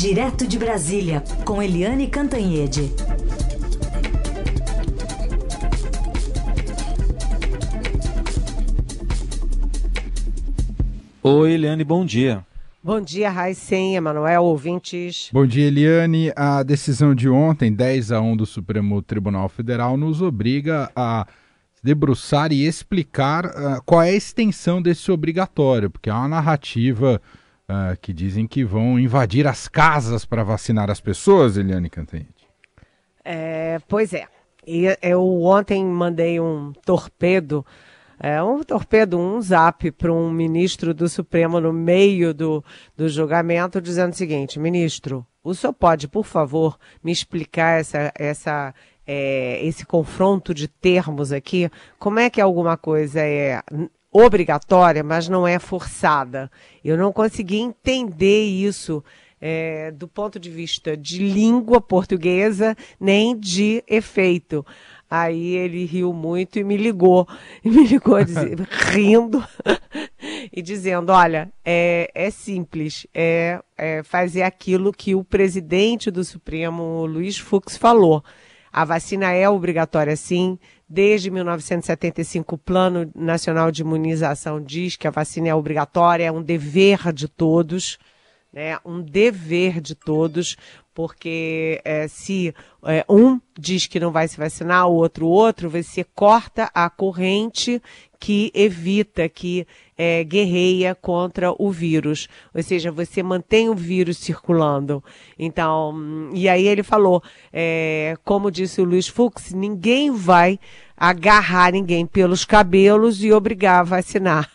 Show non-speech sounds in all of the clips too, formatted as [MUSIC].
Direto de Brasília, com Eliane Cantanhede. Oi, Eliane, bom dia. Bom dia, Raicen, Emanuel, ouvintes. Bom dia, Eliane. A decisão de ontem, 10 a 1 do Supremo Tribunal Federal, nos obriga a debruçar e explicar uh, qual é a extensão desse obrigatório, porque há uma narrativa uh, que dizem que vão invadir as casas para vacinar as pessoas, Eliane Cantanhete. É, pois é. Eu ontem mandei um torpedo, é, um torpedo, um zap para um ministro do Supremo no meio do, do julgamento, dizendo o seguinte: ministro, o senhor pode, por favor, me explicar essa, essa, é, esse confronto de termos aqui? Como é que alguma coisa é obrigatória, mas não é forçada. Eu não consegui entender isso é, do ponto de vista de língua portuguesa, nem de efeito. Aí ele riu muito e me ligou, [LAUGHS] e me ligou [LAUGHS] rindo [LAUGHS] e dizendo: Olha, é, é simples, é, é fazer aquilo que o presidente do Supremo, Luiz Fux, falou. A vacina é obrigatória sim, Desde 1975, o Plano Nacional de Imunização diz que a vacina é obrigatória, é um dever de todos, né? Um dever de todos, porque é, se é, um diz que não vai se vacinar, o outro outro, você corta a corrente que evita, que é, guerreia contra o vírus. Ou seja, você mantém o vírus circulando. Então, e aí ele falou, é, como disse o Luiz Fux, ninguém vai agarrar ninguém pelos cabelos e obrigar a vacinar.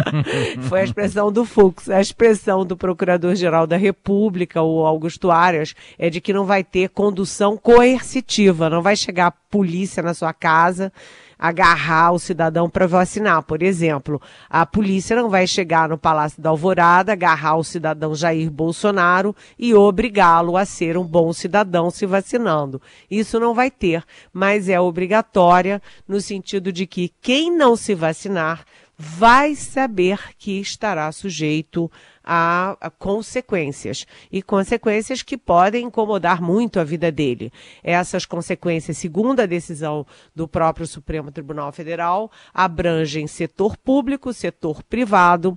[LAUGHS] Foi a expressão do Fux. A expressão do Procurador-Geral da República, o Augusto Arias, é de que não vai ter condução coercitiva, não vai chegar a polícia na sua casa agarrar o cidadão para vacinar. Por exemplo, a polícia não vai chegar no Palácio da Alvorada, agarrar o cidadão Jair Bolsonaro e obrigá-lo a ser um bom cidadão se vacinando. Isso não vai ter, mas é obrigatória no sentido de que quem não se vacinar vai saber que estará sujeito a, a, consequências e consequências que podem incomodar muito a vida dele. Essas consequências, segundo a decisão do próprio Supremo Tribunal Federal, abrangem setor público, setor privado,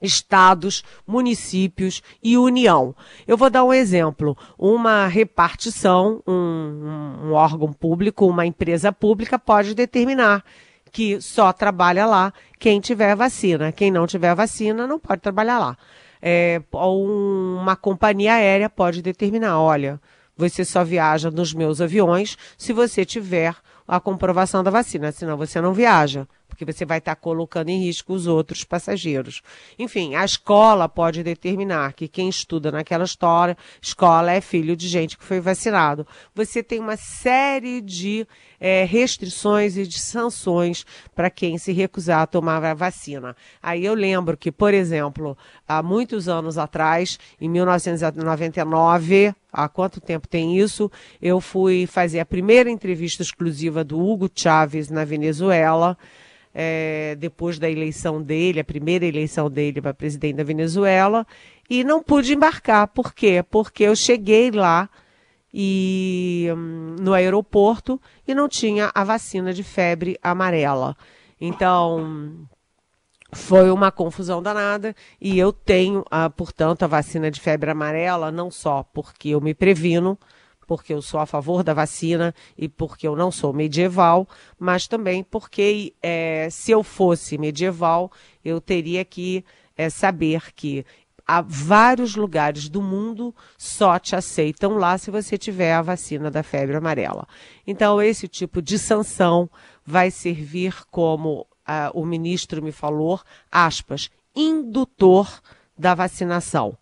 estados, municípios e União. Eu vou dar um exemplo. Uma repartição, um, um, órgão público, uma empresa pública pode determinar que só trabalha lá quem tiver vacina. Quem não tiver vacina não pode trabalhar lá. É, uma companhia aérea pode determinar, olha, você só viaja nos meus aviões se você tiver a comprovação da vacina, senão você não viaja porque você vai estar colocando em risco os outros passageiros. Enfim, a escola pode determinar que quem estuda naquela história, escola é filho de gente que foi vacinado. Você tem uma série de é, restrições e de sanções para quem se recusar a tomar a vacina. Aí eu lembro que, por exemplo, há muitos anos atrás, em 1999, há quanto tempo tem isso? Eu fui fazer a primeira entrevista exclusiva do Hugo Chávez na Venezuela é, depois da eleição dele, a primeira eleição dele para presidente da Venezuela, e não pude embarcar. Por quê? Porque eu cheguei lá e hum, no aeroporto e não tinha a vacina de febre amarela. Então, foi uma confusão danada e eu tenho, ah, portanto, a vacina de febre amarela, não só porque eu me previno, porque eu sou a favor da vacina e porque eu não sou medieval, mas também porque é, se eu fosse medieval, eu teria que é, saber que há vários lugares do mundo só te aceitam lá se você tiver a vacina da febre amarela. Então, esse tipo de sanção vai servir como uh, o ministro me falou, aspas, indutor da vacinação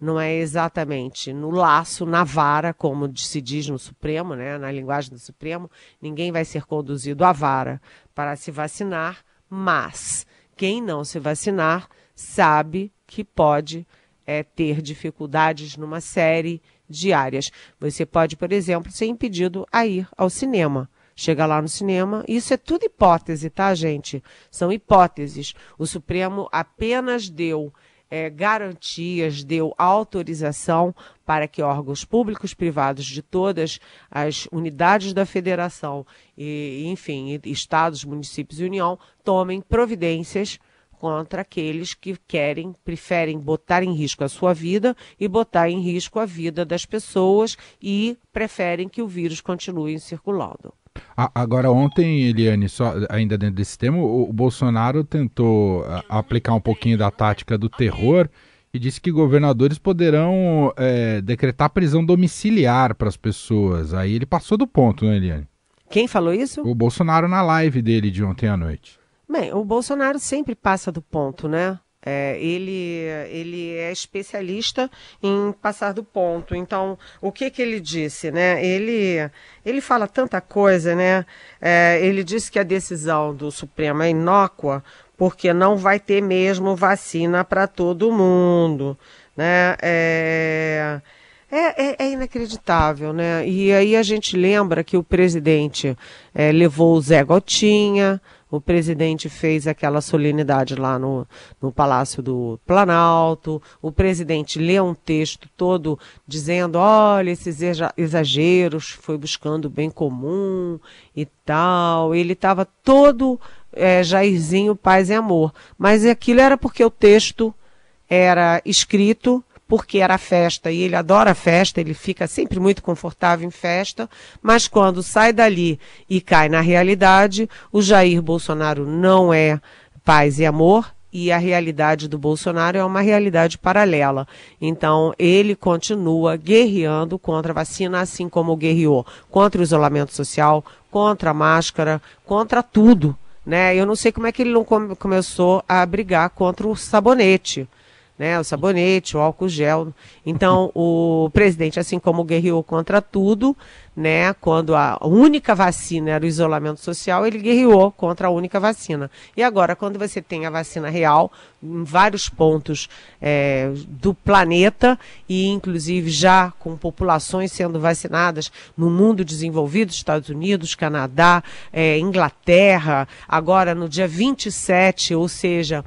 não é exatamente no laço, na vara, como se diz no Supremo, né, na linguagem do Supremo, ninguém vai ser conduzido à vara para se vacinar, mas quem não se vacinar sabe que pode é, ter dificuldades numa série de áreas. Você pode, por exemplo, ser impedido a ir ao cinema. Chega lá no cinema, isso é tudo hipótese, tá, gente? São hipóteses. O Supremo apenas deu é, garantias, deu autorização para que órgãos públicos, privados de todas as unidades da federação, e, enfim, estados, municípios e União, tomem providências contra aqueles que querem, preferem botar em risco a sua vida e botar em risco a vida das pessoas e preferem que o vírus continue circulando. Agora, ontem, Eliane, só, ainda dentro desse tema, o, Bolsonaro tentou aplicar um pouquinho da tática do terror e disse que governadores poderão é, decretar prisão domiciliar para as pessoas. Aí ele passou do ponto, né, Eliane? Quem falou isso? O Bolsonaro na live dele de ontem à noite. Bem, o Bolsonaro sempre passa do ponto, né? É, ele, ele é especialista em passar do ponto. Então, o que que ele disse, né? Ele, ele fala tanta coisa, né? É, ele disse que a decisão do Supremo é inócua porque não vai ter mesmo vacina para todo mundo, né? É, é, é, é, inacreditável, né? E aí a gente lembra que o presidente é, levou o Zé Gotinha, o presidente fez aquela solenidade lá no, no Palácio do Planalto. O presidente leu um texto todo dizendo: olha, esses exageros, foi buscando o bem comum e tal. Ele estava todo é, Jairzinho, paz e amor. Mas aquilo era porque o texto era escrito porque era festa e ele adora festa, ele fica sempre muito confortável em festa, mas quando sai dali e cai na realidade, o Jair Bolsonaro não é paz e amor, e a realidade do Bolsonaro é uma realidade paralela. Então, ele continua guerreando contra a vacina, assim como guerreou contra o isolamento social, contra a máscara, contra tudo. Né? Eu não sei como é que ele não come começou a brigar contra o sabonete né? O sabonete, o álcool gel. Então, o presidente, assim como guerreou contra tudo, né? Quando a única vacina era o isolamento social, ele guerreou contra a única vacina. E agora, quando você tem a vacina real, em vários pontos é, do planeta, e inclusive já com populações sendo vacinadas no mundo desenvolvido, Estados Unidos, Canadá, é, Inglaterra, agora no dia 27, ou seja,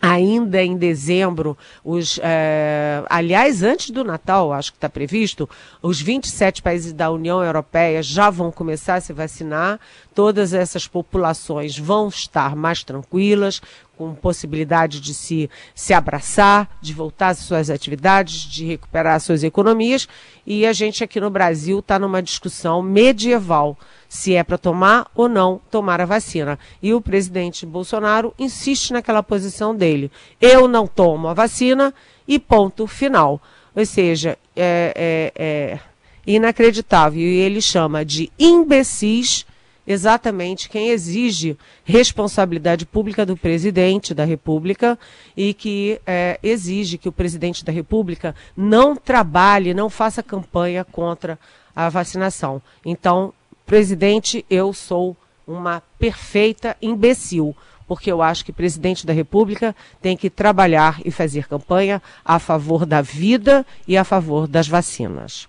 ainda em dezembro, os, é, aliás, antes do Natal, acho que está previsto, os 27 países da União Europeia já vão começar a se vacinar. Todas essas populações vão estar mais tranquilas, com possibilidade de se, se abraçar, de voltar às suas atividades, de recuperar suas economias. E a gente aqui no Brasil está numa discussão medieval se é para tomar ou não tomar a vacina. E o presidente Bolsonaro insiste naquela posição dele. Eu não tomo a vacina e ponto final. Ou seja, é, é, é inacreditável. E ele chama de imbecis exatamente quem exige responsabilidade pública do presidente da República e que é, exige que o presidente da República não trabalhe, não faça campanha contra a vacinação. Então, presidente, eu sou uma perfeita imbecil porque eu acho que presidente da República tem que trabalhar e fazer campanha a favor da vida e a favor das vacinas.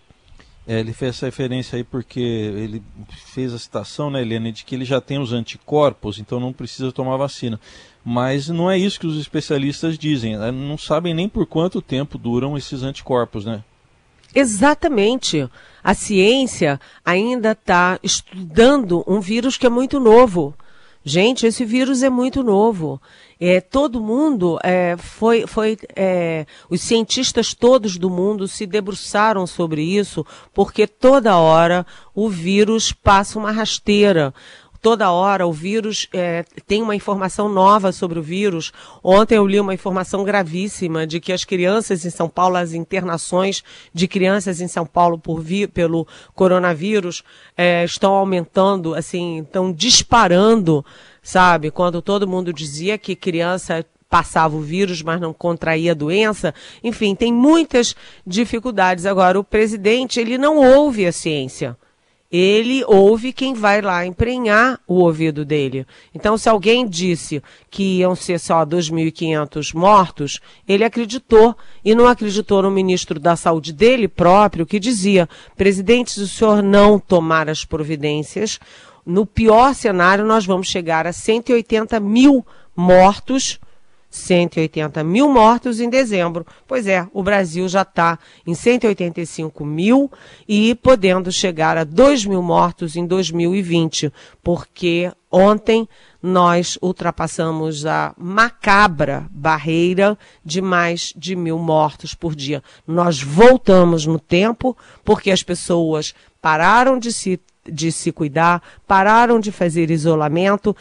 É, ele fez essa referência aí porque ele fez a citação, né, Helena, de que ele já tem os anticorpos, então não precisa tomar vacina. Mas não é isso que os especialistas dizem. Né? Não sabem nem por quanto tempo duram esses anticorpos, né? Exatamente. A ciência ainda está estudando um vírus que é muito novo. Gente, esse vírus é muito novo. É, todo mundo é, foi, foi é, os cientistas todos do mundo se debruçaram sobre isso, porque toda hora o vírus passa uma rasteira toda hora o vírus é, tem uma informação nova sobre o vírus. Ontem eu li uma informação gravíssima de que as crianças em São Paulo, as internações de crianças em São Paulo por vi, pelo coronavírus é, estão aumentando, assim, estão disparando, sabe? Quando todo mundo dizia que criança passava o vírus, mas não contraía a doença. Enfim, tem muitas dificuldades. Agora, o presidente, ele não ouve a ciência ele ouve quem vai lá emprenhar o ouvido dele. Então, se alguém disse que iam ser só 2.500 mortos, ele acreditou e não acreditou no ministro da Saúde dele próprio, que dizia: presidente, se o senhor não tomar as providências, no pior cenário, nós vamos chegar a 180 mil mortos 180 mil mortos em dezembro. Pois é, o Brasil já está em 185 mil e podendo chegar a 2 mil mortos em 2020, porque ontem nós ultrapassamos a macabra barreira de mais de mil mortos por dia. Nós voltamos no tempo porque as pessoas pararam de se de se cuidar, pararam de fazer isolamento,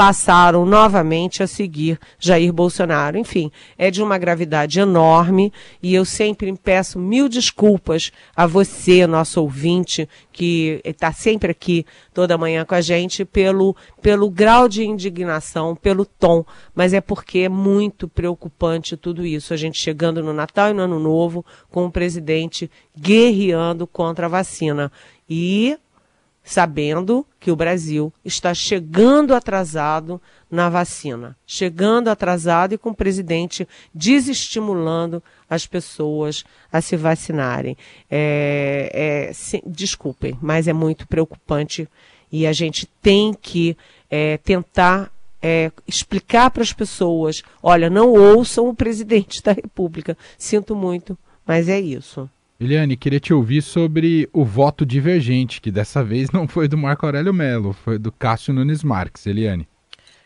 passaram novamente a seguir Jair Bolsonaro. Enfim, é de uma gravidade enorme e eu sempre peço mil desculpas a você, nosso ouvinte, que está sempre aqui toda manhã com a gente, pelo, pelo grau de indignação, pelo tom, mas é porque é muito preocupante tudo isso. A gente chegando no Natal e no Ano Novo com o presidente guerreando contra a vacina. E sabendo que o Brasil está chegando atrasado na vacina, chegando atrasado e com o presidente desestimulando as pessoas a se vacinarem. É, é, se, desculpem, mas é muito preocupante e a gente tem que é, tentar é, explicar para as pessoas: olha, não ouçam o presidente da República. Sinto muito, mas é isso. Eliane, queria te ouvir sobre o voto divergente, que dessa vez não foi do Marco Aurélio Melo, foi do Cássio Nunes Marques. Eliane.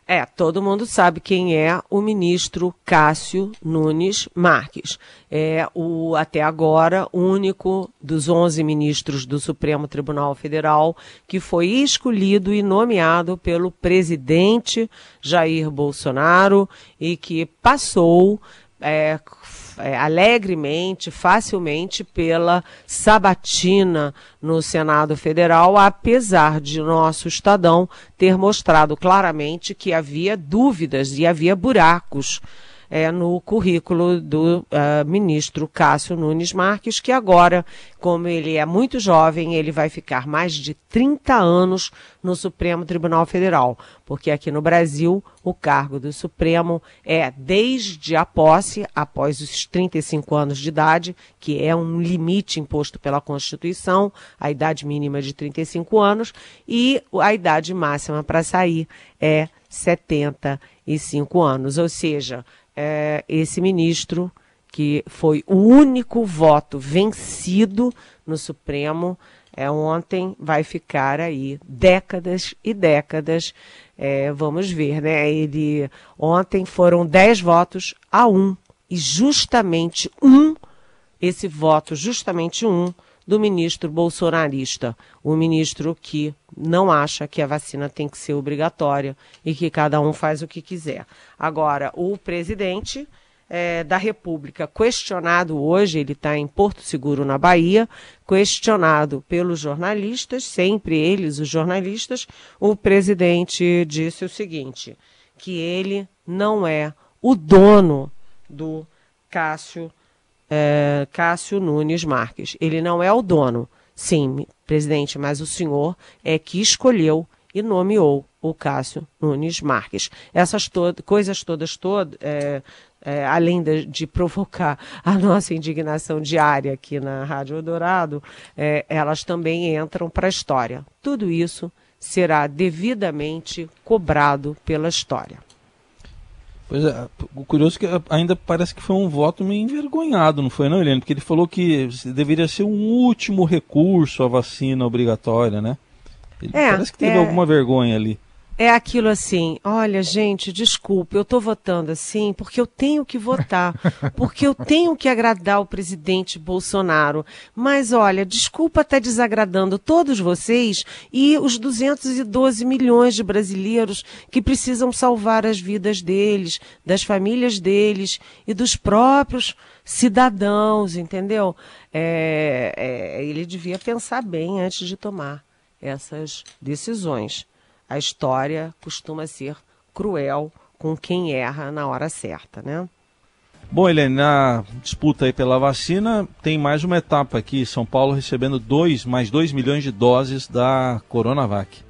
É, todo mundo sabe quem é o ministro Cássio Nunes Marques. É o, até agora, único dos 11 ministros do Supremo Tribunal Federal que foi escolhido e nomeado pelo presidente Jair Bolsonaro e que passou é, é, alegremente, facilmente pela sabatina no Senado Federal, apesar de nosso Estadão ter mostrado claramente que havia dúvidas e havia buracos é, no currículo do uh, ministro Cássio Nunes Marques, que agora, como ele é muito jovem, ele vai ficar mais de 30 anos no Supremo Tribunal Federal, porque aqui no Brasil o cargo do Supremo é desde a posse, após os 35 anos de idade, que é um limite imposto pela Constituição, a idade mínima de 35 anos, e a idade máxima para sair é 75 anos, ou seja, é, esse ministro, que foi o único voto vencido no Supremo, é, ontem vai ficar aí décadas e décadas. É, vamos ver, né? Ele ontem foram dez votos a um e justamente um esse voto, justamente um do ministro bolsonarista, o ministro que não acha que a vacina tem que ser obrigatória e que cada um faz o que quiser. Agora, o presidente é, da República, questionado hoje, ele está em Porto Seguro, na Bahia, questionado pelos jornalistas, sempre eles, os jornalistas, o presidente disse o seguinte: que ele não é o dono do Cássio é, Cássio Nunes Marques. Ele não é o dono, sim, presidente, mas o senhor é que escolheu e nomeou o Cássio Nunes Marques. Essas to coisas todas, é, é, além de, de, provocar a nossa indignação diária aqui na Rádio Eldorado, é, elas também entram para a história. Tudo isso será devidamente cobrado pela história. Pois é, o curioso é que ainda parece que foi um voto meio envergonhado, não foi não, Helene? Porque ele falou que deveria ser um último recurso a vacina obrigatória, né? Ele é, parece que teve é... alguma vergonha ali é aquilo assim, olha, gente, desculpe, eu estou votando assim porque eu tenho que votar, [LAUGHS] porque eu tenho que agradar o presidente Bolsonaro. Mas olha, desculpa estar tá desagradando todos vocês e os 212 milhões de brasileiros que precisam salvar as vidas deles, das famílias deles e dos próprios cidadãos, entendeu? É, é, ele devia pensar bem antes de tomar essas decisões a história costuma ser cruel com quem erra na hora certa, né? Bom, Helene, na disputa aí pela vacina, tem mais uma etapa aqui. São Paulo recebendo dois, mais 2 milhões de doses da Coronavac.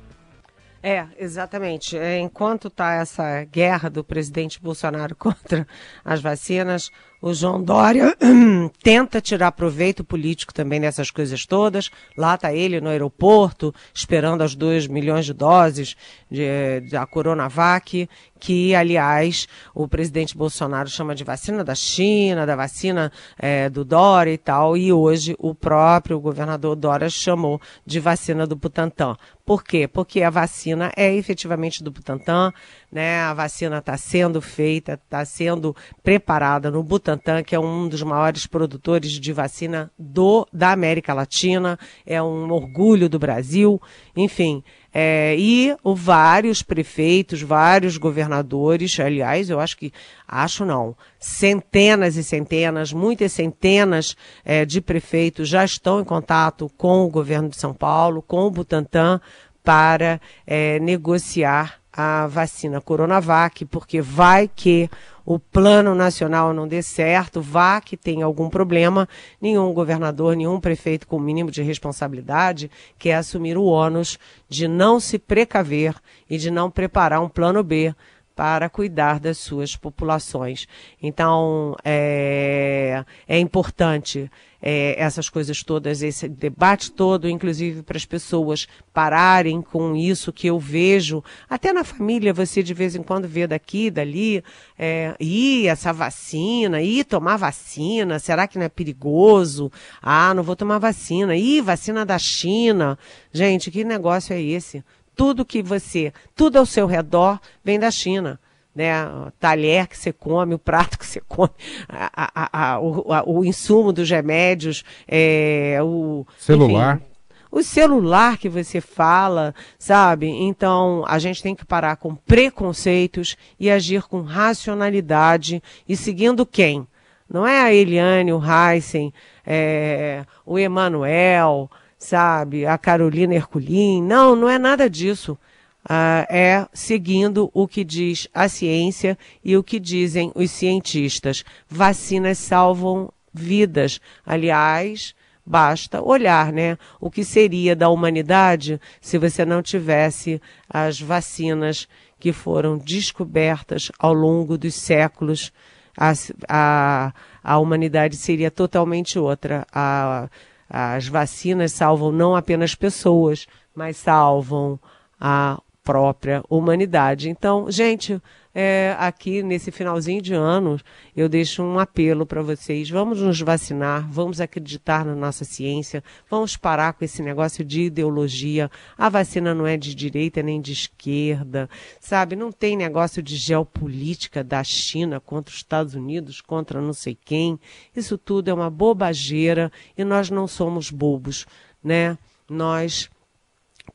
É, exatamente. É, enquanto está essa guerra do presidente Bolsonaro [LAUGHS] contra as vacinas, o João Dória [CLEARS THROAT] tenta tirar proveito político também dessas coisas todas. Lá está ele no aeroporto, esperando as 2 milhões de doses de, da Coronavac, que, aliás, o presidente Bolsonaro chama de vacina da China, da vacina é, do Dória e tal, e hoje o próprio governador Dória chamou de vacina do Butantan. Por quê? Porque a vacina é efetivamente do Butantan, né? A vacina está sendo feita, está sendo preparada no Butantan, que é um dos maiores produtores de vacina do da América Latina, é um orgulho do Brasil, enfim. É, e o, vários prefeitos, vários governadores, aliás, eu acho que, acho não, centenas e centenas, muitas centenas é, de prefeitos já estão em contato com o governo de São Paulo, com o Butantan, para é, negociar a vacina Coronavac, porque vai que o plano nacional não dê certo, vá que tem algum problema, nenhum governador, nenhum prefeito com o mínimo de responsabilidade quer assumir o ônus de não se precaver e de não preparar um plano B para cuidar das suas populações. Então, é, é importante é, essas coisas todas, esse debate todo, inclusive para as pessoas pararem com isso que eu vejo, até na família você de vez em quando vê daqui, dali, é, e essa vacina, e tomar vacina, será que não é perigoso? Ah, não vou tomar vacina, e vacina da China. Gente, que negócio é esse? Tudo que você, tudo ao seu redor vem da China né, o talher que você come, o prato que você come, a, a, a, o, o, insumo dos remédios, é, o celular. Enfim, o celular que você fala, sabe? Então, a gente tem que parar com preconceitos e agir com racionalidade e seguindo quem? Não é a Eliane, o Heisen, é, o Emanuel, sabe? A Carolina Herculin. Não, não é nada disso uh, é seguindo o que diz a ciência e o que dizem os cientistas. Vacinas salvam vidas. Aliás, basta olhar, né? O que seria da humanidade se você não tivesse as vacinas que foram descobertas ao longo dos séculos. A, a, a humanidade seria totalmente outra. A, as vacinas salvam não apenas pessoas, mas salvam a própria humanidade. Então, gente, é, aqui nesse finalzinho de ano, eu deixo um apelo para vocês: vamos nos vacinar, vamos acreditar na nossa ciência, vamos parar com esse negócio de ideologia. A vacina não é de direita nem de esquerda, sabe? Não tem negócio de geopolítica da China contra os Estados Unidos, contra não sei quem. Isso tudo é uma bobageira e nós não somos bobos, né? Nós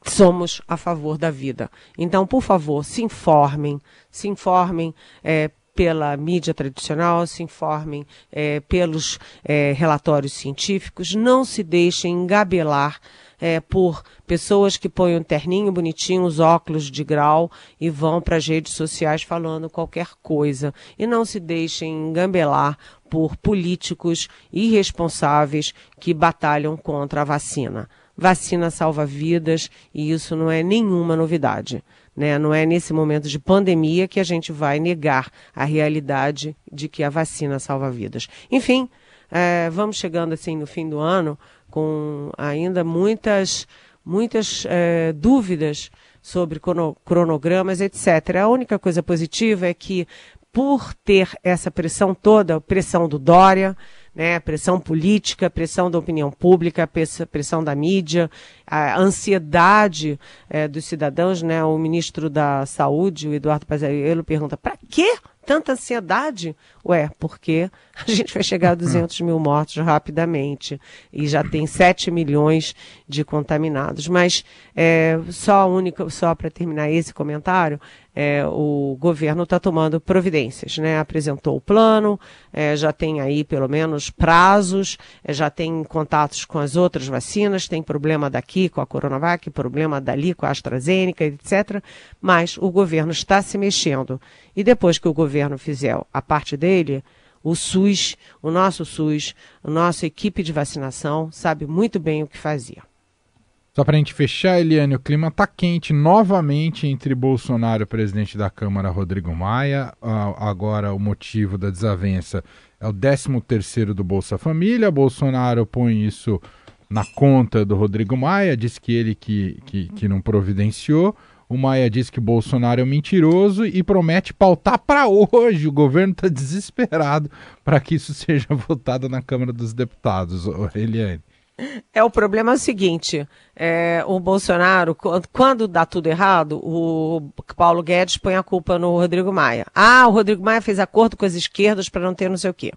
somos a favor da vida. Então, por favor, se informem, se informem é, pela mídia tradicional, se informem é, pelos é, relatórios científicos, não se deixem engabelar é, por pessoas que põem um terninho bonitinho, os óculos de grau e vão para as redes sociais falando qualquer coisa. E não se deixem engambelar por políticos irresponsáveis que batalham contra a vacina. Vacina salva vidas e isso não é nenhuma novidade. Né? Não é nesse momento de pandemia que a gente vai negar a realidade de que a vacina salva vidas. Enfim, é, vamos chegando assim no fim do ano com ainda muitas, muitas é, dúvidas sobre cronogramas, etc. A única coisa positiva é que, por ter essa pressão toda, pressão do Dória, né? Pressão política, pressão da opinião pública, pressão da mídia, a ansiedade é, dos cidadãos, né? O ministro da Saúde, o Eduardo Pazuello, pergunta: para quê tanta ansiedade? Ué, porque [LAUGHS] a gente vai chegar a 200 mil mortos rapidamente e já tem 7 milhões de contaminados. Mas é, só única, só para terminar esse comentário, é, o governo está tomando providências, né? Apresentou o plano, é, já tem aí pelo menos prazos, é, já tem contatos com as outras vacinas, tem problema daqui com a Coronavac, problema dali com a AstraZeneca, etc. Mas o governo está se mexendo. E depois que o governo fizer a parte dele, o SUS, o nosso SUS, a nossa equipe de vacinação sabe muito bem o que fazia. Só para a gente fechar, Eliane, o clima está quente novamente entre Bolsonaro e presidente da Câmara, Rodrigo Maia. agora, o motivo da desavença é o 13 terceiro do Bolsa Família. Bolsonaro põe isso na conta do Rodrigo Maia, diz que ele que, que, que não providenciou. O Maia diz que Bolsonaro é um mentiroso e promete pautar para hoje. O governo está desesperado para que isso seja [LAUGHS] votado na Câmara dos Deputados, Eliane. É, o problema é o seguinte, é, o Bolsonaro, quando dá tudo errado, o Paulo Guedes põe a culpa no Rodrigo Maia. Ah, o Rodrigo Maia fez acordo com as esquerdas para não ter não sei o quê.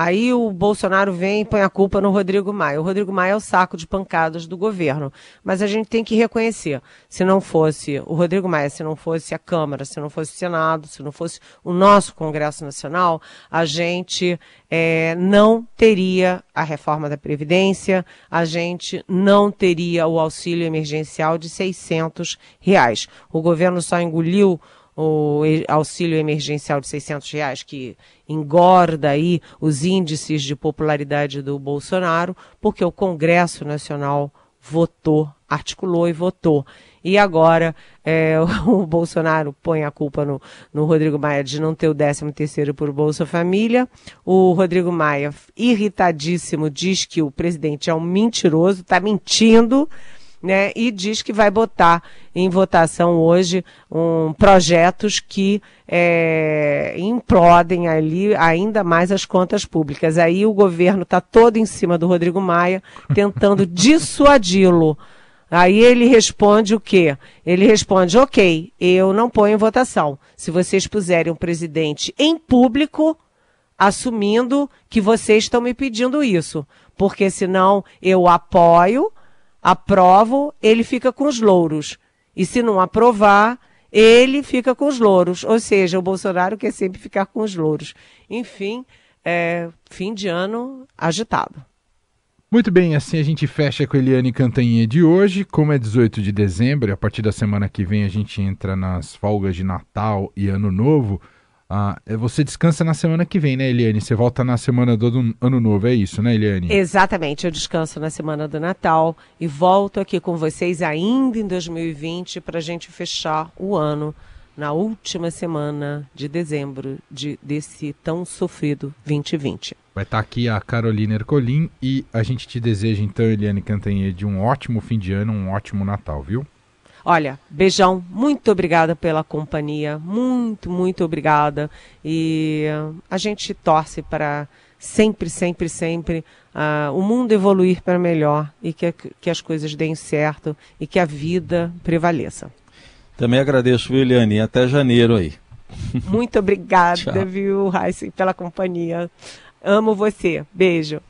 Aí o Bolsonaro vem e põe a culpa no Rodrigo Maia. O Rodrigo Maia é o saco de pancadas do governo. Mas a gente tem que reconhecer, se não fosse o Rodrigo Maia, se não fosse a Câmara, se não fosse o Senado, se não fosse o nosso Congresso Nacional, a gente é, não teria a reforma da Previdência, a gente não teria o auxílio emergencial de 600 reais. O governo só engoliu o auxílio emergencial de 600 reais, que engorda aí os índices de popularidade do Bolsonaro, porque o Congresso Nacional votou, articulou e votou. E agora é, [LAUGHS] o Bolsonaro põe a culpa no, no Rodrigo Maia de não ter o 13 terceiro por Bolsa Família. O Rodrigo Maia, irritadíssimo, diz que o presidente é um mentiroso, está mentindo, né, e diz que vai botar em votação hoje um, projetos que é, implodem ali ainda mais as contas públicas. Aí o governo está todo em cima do Rodrigo Maia, tentando [LAUGHS] dissuadi-lo. Aí ele responde o quê? Ele responde, ok, eu não ponho em votação. Se vocês puserem um presidente em público, assumindo que vocês estão me pedindo isso. Porque senão eu apoio, aprovo, ele fica com os louros. E se não aprovar, ele fica com os louros. Ou seja, o Bolsonaro quer sempre ficar com os louros. Enfim, é, fim de ano agitado. Muito bem, assim a gente fecha com a Eliane Cantanhê de hoje. Como é 18 de dezembro, a partir da semana que vem a gente entra nas folgas de Natal e Ano Novo. Ah, é, você descansa na semana que vem, né, Eliane? Você volta na semana do Ano Novo, é isso, né, Eliane? Exatamente, eu descanso na semana do Natal e volto aqui com vocês ainda em 2020 para a gente fechar o ano na última semana de dezembro de, desse tão sofrido 2020. Vai estar tá aqui a Carolina Ercolim e a gente te deseja, então, Eliane Cantanhede, um ótimo fim de ano, um ótimo Natal, viu? Olha, beijão, muito obrigada pela companhia, muito, muito obrigada. E a gente torce para sempre, sempre, sempre uh, o mundo evoluir para melhor e que, que as coisas deem certo e que a vida prevaleça. Também agradeço, Eliane, até janeiro aí. Muito obrigada, [LAUGHS] viu, Raíssa, pela companhia. Amo você. Beijo.